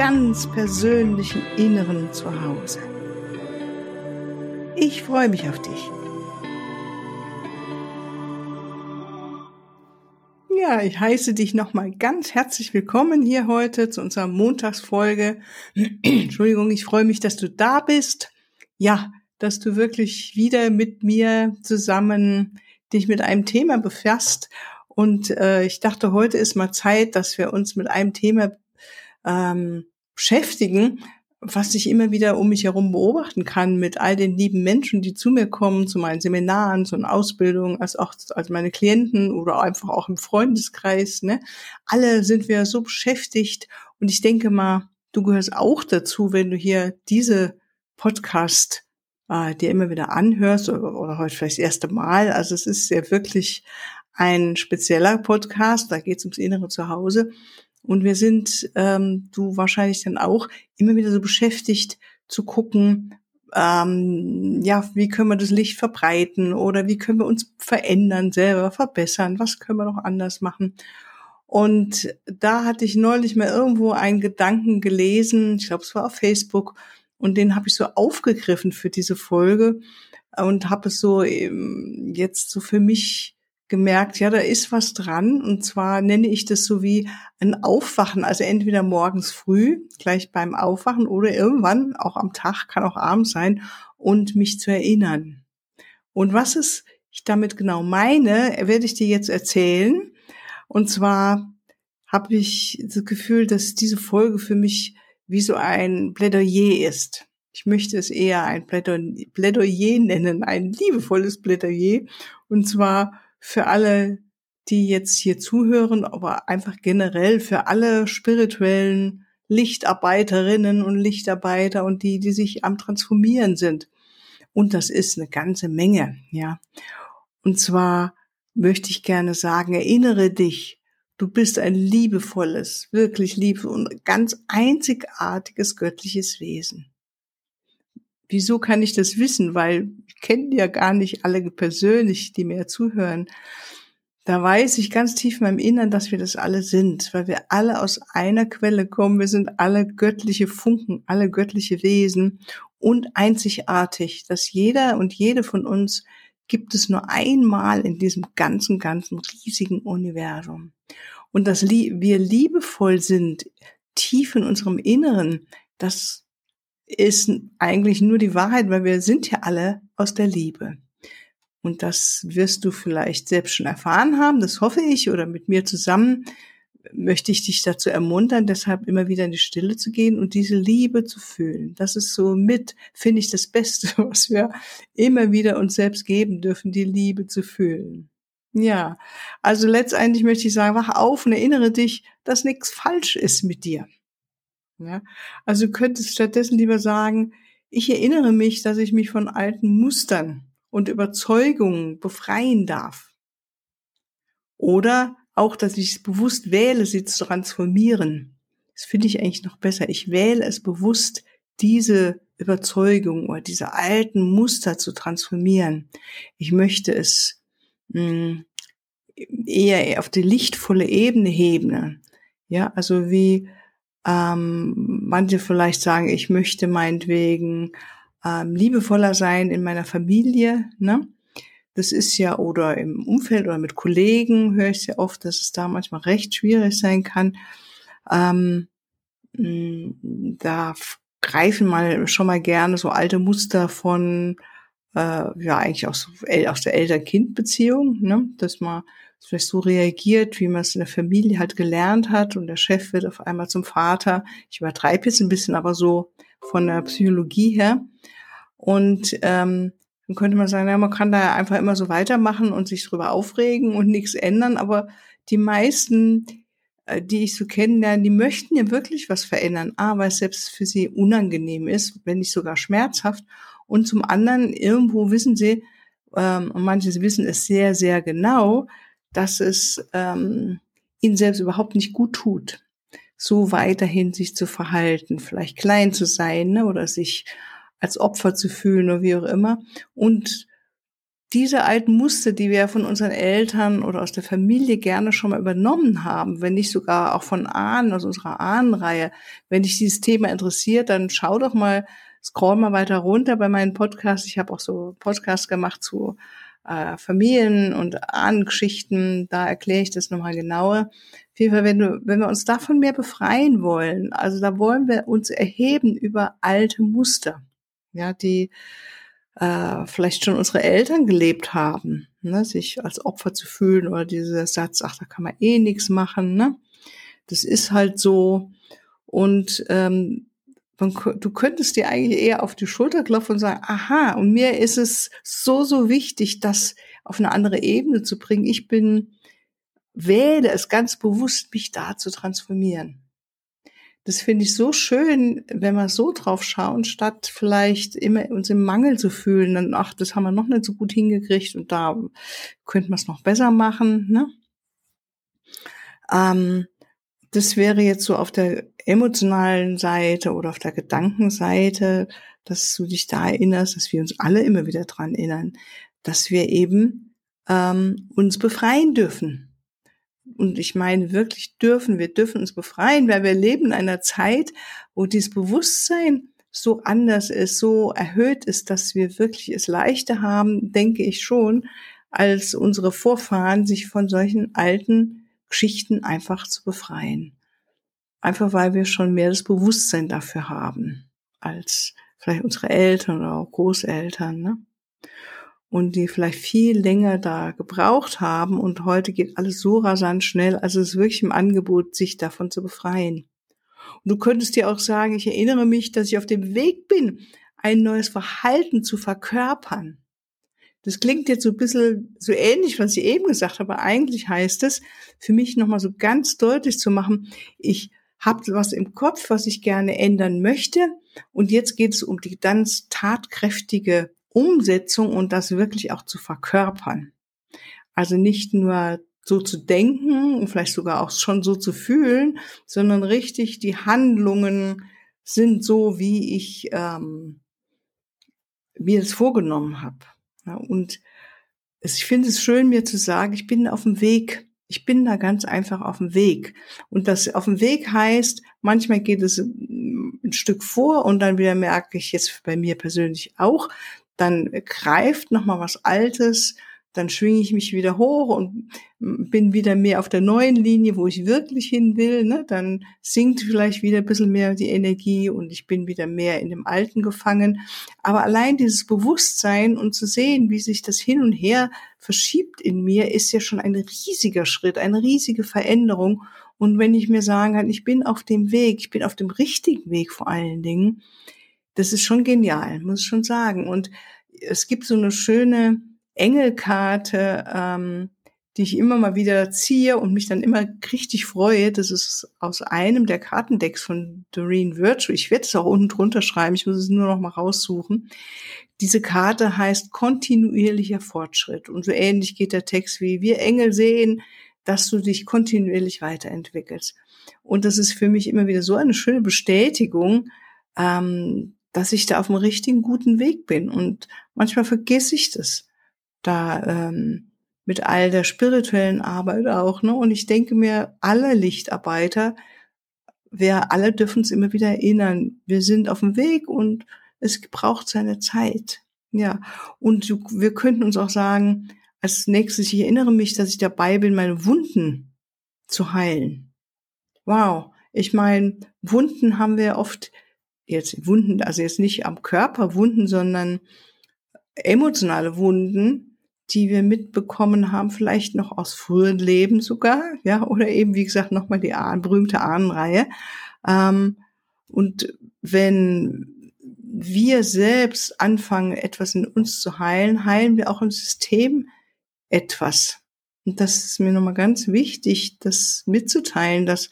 ganz persönlichen Inneren zu Hause. Ich freue mich auf dich. Ja, ich heiße dich nochmal ganz herzlich willkommen hier heute zu unserer Montagsfolge. Entschuldigung, ich freue mich, dass du da bist. Ja, dass du wirklich wieder mit mir zusammen dich mit einem Thema befasst. Und äh, ich dachte, heute ist mal Zeit, dass wir uns mit einem Thema ähm, beschäftigen, was ich immer wieder um mich herum beobachten kann mit all den lieben Menschen, die zu mir kommen, zu meinen Seminaren, zu einer Ausbildung, als auch als meine Klienten oder einfach auch im Freundeskreis. Ne? Alle sind wir so beschäftigt und ich denke mal, du gehörst auch dazu, wenn du hier diese Podcast äh, dir immer wieder anhörst oder, oder heute vielleicht das erste Mal. Also es ist ja wirklich ein spezieller Podcast, da geht es ums innere Zuhause. Und wir sind, ähm, du wahrscheinlich dann auch, immer wieder so beschäftigt zu gucken, ähm, ja, wie können wir das Licht verbreiten oder wie können wir uns verändern, selber verbessern, was können wir noch anders machen. Und da hatte ich neulich mal irgendwo einen Gedanken gelesen, ich glaube, es war auf Facebook, und den habe ich so aufgegriffen für diese Folge und habe es so ähm, jetzt so für mich gemerkt, ja, da ist was dran. Und zwar nenne ich das so wie ein Aufwachen, also entweder morgens früh, gleich beim Aufwachen oder irgendwann, auch am Tag, kann auch abends sein, und mich zu erinnern. Und was es ich damit genau meine, werde ich dir jetzt erzählen. Und zwar habe ich das Gefühl, dass diese Folge für mich wie so ein Plädoyer ist. Ich möchte es eher ein Plädoyer nennen, ein liebevolles Plädoyer. Und zwar für alle, die jetzt hier zuhören, aber einfach generell für alle spirituellen Lichtarbeiterinnen und Lichtarbeiter und die, die sich am Transformieren sind. Und das ist eine ganze Menge, ja. Und zwar möchte ich gerne sagen, erinnere dich, Du bist ein liebevolles, wirklich liebes und ganz einzigartiges göttliches Wesen. Wieso kann ich das wissen? Weil ich kenne ja gar nicht alle persönlich, die mir zuhören. Da weiß ich ganz tief in meinem Innern, dass wir das alle sind, weil wir alle aus einer Quelle kommen. Wir sind alle göttliche Funken, alle göttliche Wesen und einzigartig, dass jeder und jede von uns gibt es nur einmal in diesem ganzen, ganzen riesigen Universum. Und dass wir liebevoll sind, tief in unserem Inneren, das ist eigentlich nur die Wahrheit, weil wir sind ja alle aus der Liebe. Und das wirst du vielleicht selbst schon erfahren haben, das hoffe ich, oder mit mir zusammen möchte ich dich dazu ermuntern, deshalb immer wieder in die Stille zu gehen und diese Liebe zu fühlen. Das ist so mit, finde ich, das Beste, was wir immer wieder uns selbst geben dürfen, die Liebe zu fühlen. Ja, also letztendlich möchte ich sagen, wach auf und erinnere dich, dass nichts falsch ist mit dir. Ja, also du könntest stattdessen lieber sagen, ich erinnere mich, dass ich mich von alten Mustern und Überzeugungen befreien darf. Oder auch, dass ich es bewusst wähle, sie zu transformieren. Das finde ich eigentlich noch besser. Ich wähle es bewusst, diese Überzeugung oder diese alten Muster zu transformieren. Ich möchte es mh, hm, eher auf die lichtvolle Ebene heben. Ja, also wie ähm, manche vielleicht sagen, ich möchte meinetwegen ähm, liebevoller sein in meiner Familie, ne? Das ist ja, oder im Umfeld oder mit Kollegen höre ich sehr oft, dass es da manchmal recht schwierig sein kann. Ähm, da greifen mal schon mal gerne so alte Muster von, äh, ja, eigentlich aus, aus der Eltern-Kind-Beziehung, ne? dass man vielleicht so reagiert, wie man es in der Familie halt gelernt hat und der Chef wird auf einmal zum Vater. Ich übertreibe jetzt ein bisschen, aber so von der Psychologie her. Und ähm, dann könnte man sagen, ja, man kann da einfach immer so weitermachen und sich drüber aufregen und nichts ändern, aber die meisten äh, die ich so kennenlerne, die möchten ja wirklich was verändern. A, weil es selbst für sie unangenehm ist, wenn nicht sogar schmerzhaft. Und zum anderen, irgendwo wissen sie, ähm, und manche wissen es sehr, sehr genau, dass es ähm, ihnen selbst überhaupt nicht gut tut, so weiterhin sich zu verhalten, vielleicht klein zu sein ne, oder sich als Opfer zu fühlen oder wie auch immer. Und diese alten Muster, die wir von unseren Eltern oder aus der Familie gerne schon mal übernommen haben, wenn nicht sogar auch von Ahnen, aus unserer Ahnenreihe, wenn dich dieses Thema interessiert, dann schau doch mal, scroll mal weiter runter bei meinen Podcasts. Ich habe auch so Podcasts gemacht zu äh, Familien- und Ahnengeschichten. Da erkläre ich das nochmal genauer. Auf jeden Fall, wenn, du, wenn wir uns davon mehr befreien wollen, also da wollen wir uns erheben über alte Muster, ja, die äh, vielleicht schon unsere Eltern gelebt haben, ne, sich als Opfer zu fühlen oder dieser Satz, ach, da kann man eh nichts machen, ne? Das ist halt so. Und ähm, du könntest dir eigentlich eher auf die Schulter klopfen und sagen, aha, und mir ist es so, so wichtig, das auf eine andere Ebene zu bringen. Ich bin, wähle es ganz bewusst, mich da zu transformieren das finde ich so schön, wenn wir so drauf schauen, statt vielleicht immer uns im Mangel zu fühlen, dann, ach, das haben wir noch nicht so gut hingekriegt und da könnten wir es noch besser machen. Ne? Ähm, das wäre jetzt so auf der emotionalen Seite oder auf der Gedankenseite, dass du dich da erinnerst, dass wir uns alle immer wieder dran erinnern, dass wir eben ähm, uns befreien dürfen. Und ich meine wirklich dürfen, wir dürfen uns befreien, weil wir leben in einer Zeit, wo dieses Bewusstsein so anders ist, so erhöht ist, dass wir wirklich es leichter haben, denke ich schon, als unsere Vorfahren, sich von solchen alten Geschichten einfach zu befreien. Einfach weil wir schon mehr das Bewusstsein dafür haben, als vielleicht unsere Eltern oder auch Großeltern. Ne? und die vielleicht viel länger da gebraucht haben und heute geht alles so rasant schnell, also es ist wirklich im Angebot, sich davon zu befreien. Und du könntest dir auch sagen, ich erinnere mich, dass ich auf dem Weg bin, ein neues Verhalten zu verkörpern. Das klingt jetzt so ein bisschen so ähnlich, was ich eben gesagt habe, aber eigentlich heißt es, für mich nochmal so ganz deutlich zu machen, ich habe was im Kopf, was ich gerne ändern möchte und jetzt geht es um die ganz tatkräftige Umsetzung und das wirklich auch zu verkörpern. Also nicht nur so zu denken und vielleicht sogar auch schon so zu fühlen, sondern richtig die Handlungen sind so, wie ich ähm, mir das vorgenommen habe. Ja, und es, ich finde es schön, mir zu sagen, ich bin auf dem Weg. Ich bin da ganz einfach auf dem Weg. Und das auf dem Weg heißt, manchmal geht es ein Stück vor und dann wieder merke ich jetzt bei mir persönlich auch, dann greift noch mal was Altes, dann schwinge ich mich wieder hoch und bin wieder mehr auf der neuen Linie, wo ich wirklich hin will. Ne? Dann sinkt vielleicht wieder ein bisschen mehr die Energie und ich bin wieder mehr in dem Alten gefangen. Aber allein dieses Bewusstsein und zu sehen, wie sich das hin und her verschiebt in mir, ist ja schon ein riesiger Schritt, eine riesige Veränderung. Und wenn ich mir sagen kann, ich bin auf dem Weg, ich bin auf dem richtigen Weg vor allen Dingen, das ist schon genial, muss ich schon sagen. Und es gibt so eine schöne Engelkarte, ähm, die ich immer mal wieder ziehe und mich dann immer richtig freue. Das ist aus einem der Kartendecks von Doreen Virtue. Ich werde es auch unten drunter schreiben. Ich muss es nur noch mal raussuchen. Diese Karte heißt kontinuierlicher Fortschritt. Und so ähnlich geht der Text wie wir Engel sehen, dass du dich kontinuierlich weiterentwickelst. Und das ist für mich immer wieder so eine schöne Bestätigung, ähm, dass ich da auf dem richtigen guten Weg bin. Und manchmal vergesse ich das da ähm, mit all der spirituellen Arbeit auch. Ne? Und ich denke mir, alle Lichtarbeiter, wir alle dürfen uns immer wieder erinnern, wir sind auf dem Weg und es braucht seine Zeit. Ja, und wir könnten uns auch sagen, als nächstes, ich erinnere mich, dass ich dabei bin, meine Wunden zu heilen. Wow, ich meine, Wunden haben wir oft jetzt Wunden, also jetzt nicht am Körper Wunden, sondern emotionale Wunden, die wir mitbekommen haben, vielleicht noch aus früheren Leben sogar, ja, oder eben, wie gesagt, nochmal die berühmte Ahnenreihe. Ähm, und wenn wir selbst anfangen, etwas in uns zu heilen, heilen wir auch im System etwas. Und das ist mir nochmal ganz wichtig, das mitzuteilen, dass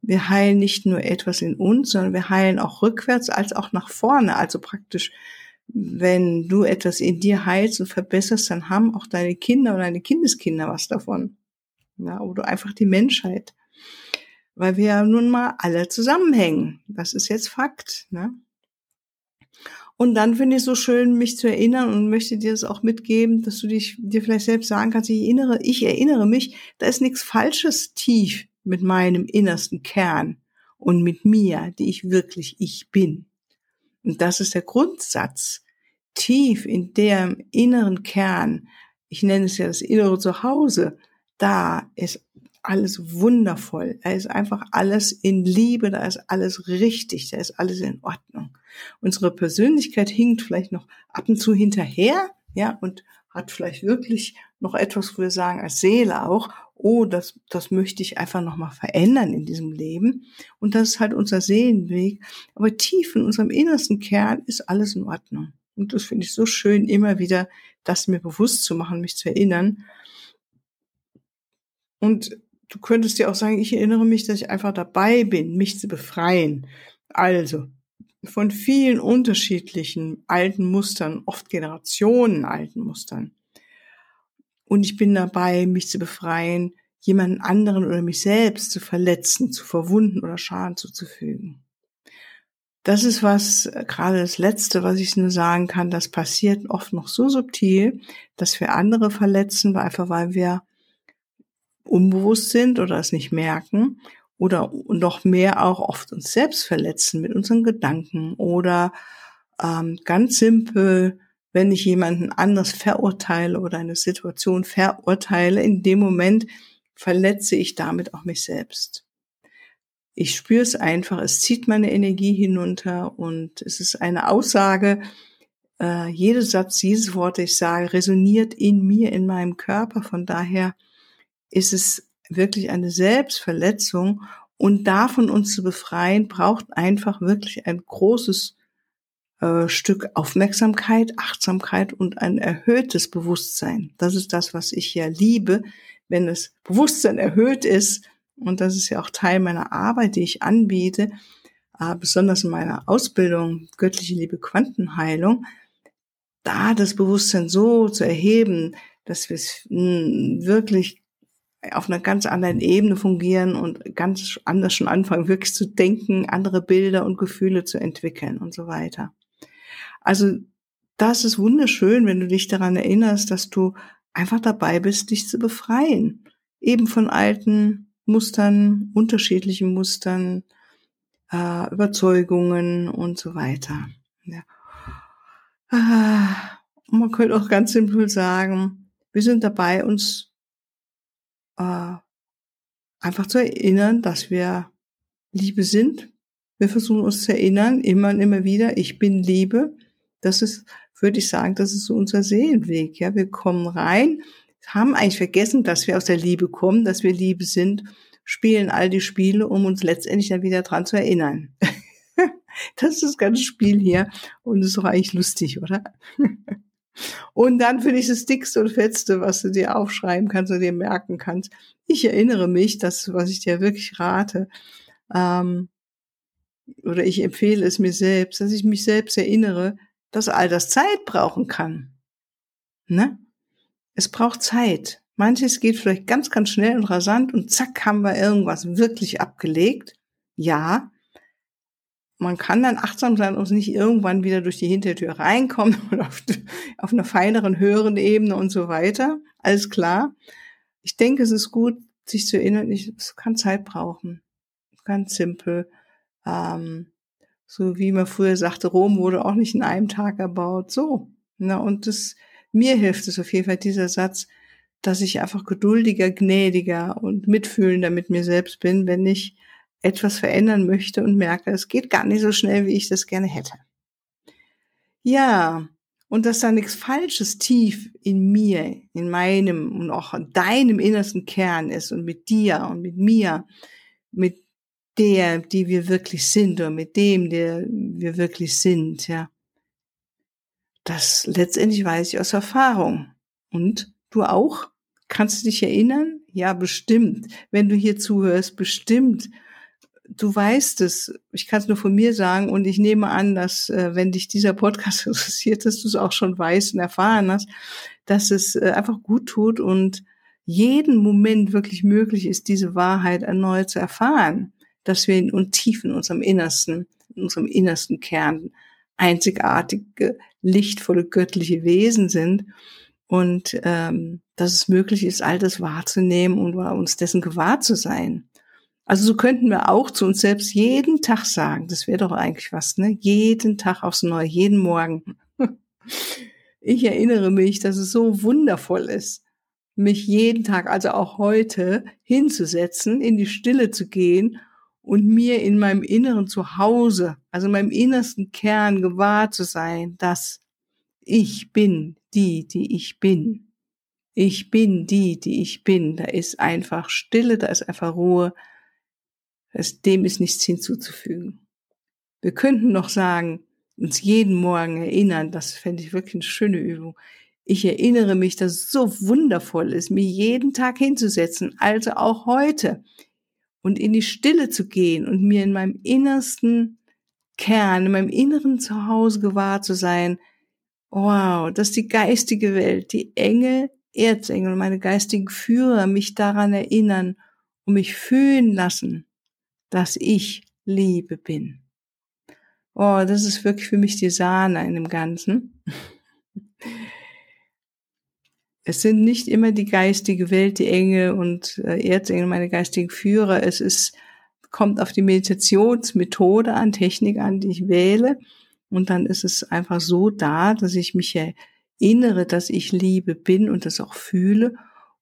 wir heilen nicht nur etwas in uns, sondern wir heilen auch rückwärts als auch nach vorne. Also praktisch, wenn du etwas in dir heilst und verbesserst, dann haben auch deine Kinder oder deine Kindeskinder was davon. Ja, oder einfach die Menschheit. Weil wir ja nun mal alle zusammenhängen. Das ist jetzt Fakt. Ne? Und dann finde ich es so schön, mich zu erinnern und möchte dir das auch mitgeben, dass du dich dir vielleicht selbst sagen kannst, ich erinnere, ich erinnere mich, da ist nichts Falsches tief mit meinem innersten Kern und mit mir, die ich wirklich ich bin. Und das ist der Grundsatz. Tief in dem inneren Kern, ich nenne es ja das innere Zuhause, da ist alles wundervoll. Da ist einfach alles in Liebe, da ist alles richtig, da ist alles in Ordnung. Unsere Persönlichkeit hinkt vielleicht noch ab und zu hinterher, ja, und hat vielleicht wirklich noch etwas, wo wir sagen, als Seele auch, oh, das, das möchte ich einfach nochmal verändern in diesem Leben. Und das ist halt unser Seelenweg. Aber tief in unserem innersten Kern ist alles in Ordnung. Und das finde ich so schön, immer wieder das mir bewusst zu machen, mich zu erinnern. Und du könntest dir auch sagen, ich erinnere mich, dass ich einfach dabei bin, mich zu befreien. Also, von vielen unterschiedlichen alten Mustern, oft Generationen alten Mustern. Und ich bin dabei, mich zu befreien, jemanden anderen oder mich selbst zu verletzen, zu verwunden oder Schaden zuzufügen. Das ist was, äh, gerade das Letzte, was ich nur sagen kann, das passiert oft noch so subtil, dass wir andere verletzen, einfach weil wir unbewusst sind oder es nicht merken oder noch mehr auch oft uns selbst verletzen mit unseren Gedanken oder ähm, ganz simpel wenn ich jemanden anders verurteile oder eine Situation verurteile, in dem Moment verletze ich damit auch mich selbst. Ich spüre es einfach, es zieht meine Energie hinunter und es ist eine Aussage, äh, jeder Satz, jedes Wort, ich sage, resoniert in mir, in meinem Körper. Von daher ist es wirklich eine Selbstverletzung und davon uns zu befreien, braucht einfach wirklich ein großes äh, Stück Aufmerksamkeit, Achtsamkeit und ein erhöhtes Bewusstsein. Das ist das, was ich ja liebe, wenn das Bewusstsein erhöht ist. Und das ist ja auch Teil meiner Arbeit, die ich anbiete, äh, besonders in meiner Ausbildung Göttliche Liebe Quantenheilung, da das Bewusstsein so zu erheben, dass wir es hm, wirklich auf einer ganz anderen Ebene fungieren und ganz anders schon anfangen, wirklich zu denken, andere Bilder und Gefühle zu entwickeln und so weiter. Also das ist wunderschön, wenn du dich daran erinnerst, dass du einfach dabei bist, dich zu befreien. Eben von alten Mustern, unterschiedlichen Mustern, äh, Überzeugungen und so weiter. Ja. Ah, man könnte auch ganz simpel sagen, wir sind dabei, uns äh, einfach zu erinnern, dass wir Liebe sind. Wir versuchen uns zu erinnern, immer und immer wieder, ich bin Liebe. Das ist, würde ich sagen, das ist so unser Seelenweg. Ja, wir kommen rein, haben eigentlich vergessen, dass wir aus der Liebe kommen, dass wir Liebe sind, spielen all die Spiele, um uns letztendlich dann wieder dran zu erinnern. das ist das ganze Spiel hier und ist doch eigentlich lustig, oder? und dann finde ich das dickste und fetzte, was du dir aufschreiben kannst und dir merken kannst. Ich erinnere mich, das, was ich dir wirklich rate, ähm, oder ich empfehle es mir selbst, dass ich mich selbst erinnere, dass all das Zeit brauchen kann. Ne? Es braucht Zeit. Manches geht vielleicht ganz, ganz schnell und rasant und zack haben wir irgendwas wirklich abgelegt. Ja, man kann dann achtsam sein und nicht irgendwann wieder durch die Hintertür reinkommen oder auf, auf einer feineren, höheren Ebene und so weiter. Alles klar. Ich denke, es ist gut, sich zu erinnern, es kann Zeit brauchen. Ganz simpel. Ähm, so wie man früher sagte, Rom wurde auch nicht in einem Tag erbaut. So. Na, und das, mir hilft es auf jeden Fall dieser Satz, dass ich einfach geduldiger, gnädiger und mitfühlender mit mir selbst bin, wenn ich etwas verändern möchte und merke, es geht gar nicht so schnell, wie ich das gerne hätte. Ja, und dass da nichts Falsches tief in mir, in meinem und auch in deinem innersten Kern ist und mit dir und mit mir, mit der, die wir wirklich sind oder mit dem, der wir wirklich sind, ja. Das letztendlich weiß ich aus Erfahrung. Und du auch? Kannst du dich erinnern? Ja, bestimmt. Wenn du hier zuhörst, bestimmt. Du weißt es. Ich kann es nur von mir sagen und ich nehme an, dass äh, wenn dich dieser Podcast interessiert, dass du es auch schon weißt und erfahren hast, dass es äh, einfach gut tut und jeden Moment wirklich möglich ist, diese Wahrheit erneut zu erfahren, dass wir in und tief in unserem Innersten, in unserem innersten Kern einzigartige, lichtvolle, göttliche Wesen sind und ähm, dass es möglich ist, all das wahrzunehmen und uns dessen gewahr zu sein. Also so könnten wir auch zu uns selbst jeden Tag sagen, das wäre doch eigentlich was, ne? Jeden Tag aufs Neue, jeden Morgen. Ich erinnere mich, dass es so wundervoll ist, mich jeden Tag, also auch heute, hinzusetzen, in die Stille zu gehen und mir in meinem inneren Zuhause, also in meinem innersten Kern gewahr zu sein, dass ich bin die, die ich bin. Ich bin die, die ich bin. Da ist einfach Stille, da ist einfach Ruhe. dem ist nichts hinzuzufügen. Wir könnten noch sagen, uns jeden Morgen erinnern, das fände ich wirklich eine schöne Übung. Ich erinnere mich, dass es so wundervoll ist, mir jeden Tag hinzusetzen, also auch heute, und in die Stille zu gehen und mir in meinem innersten Kern, in meinem inneren Zuhause gewahr zu sein, wow, dass die geistige Welt, die Engel, Erzengel und meine geistigen Führer mich daran erinnern und mich fühlen lassen, dass ich Liebe bin. Oh, das ist wirklich für mich die Sahne in dem Ganzen. Es sind nicht immer die geistige Welt, die Engel und äh, Erzengel, meine geistigen Führer. Es ist, kommt auf die Meditationsmethode an, Technik an, die ich wähle. Und dann ist es einfach so da, dass ich mich erinnere, dass ich Liebe bin und das auch fühle.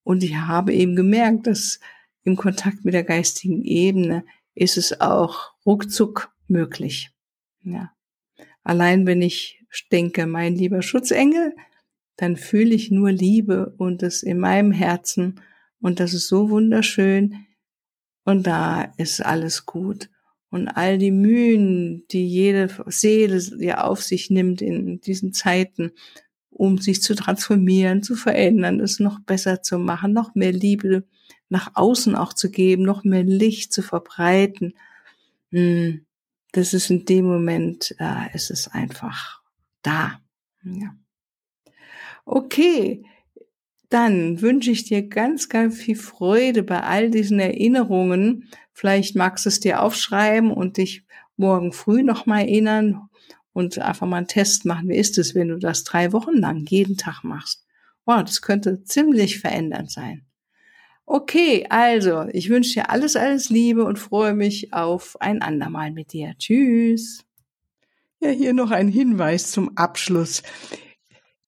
Und ich habe eben gemerkt, dass im Kontakt mit der geistigen Ebene ist es auch ruckzuck möglich. Ja. Allein wenn ich denke, mein lieber Schutzengel, dann fühle ich nur Liebe und es in meinem Herzen und das ist so wunderschön und da ist alles gut. Und all die Mühen, die jede Seele ja auf sich nimmt in diesen Zeiten, um sich zu transformieren, zu verändern, es noch besser zu machen, noch mehr Liebe nach außen auch zu geben, noch mehr Licht zu verbreiten. Hm das ist in dem Moment, äh, ist es einfach da. Ja. Okay, dann wünsche ich dir ganz, ganz viel Freude bei all diesen Erinnerungen. Vielleicht magst du es dir aufschreiben und dich morgen früh nochmal erinnern und einfach mal einen Test machen. Wie ist es, wenn du das drei Wochen lang jeden Tag machst? Wow, das könnte ziemlich verändernd sein. Okay, also, ich wünsche dir alles, alles Liebe und freue mich auf ein andermal mit dir. Tschüss. Ja, hier noch ein Hinweis zum Abschluss.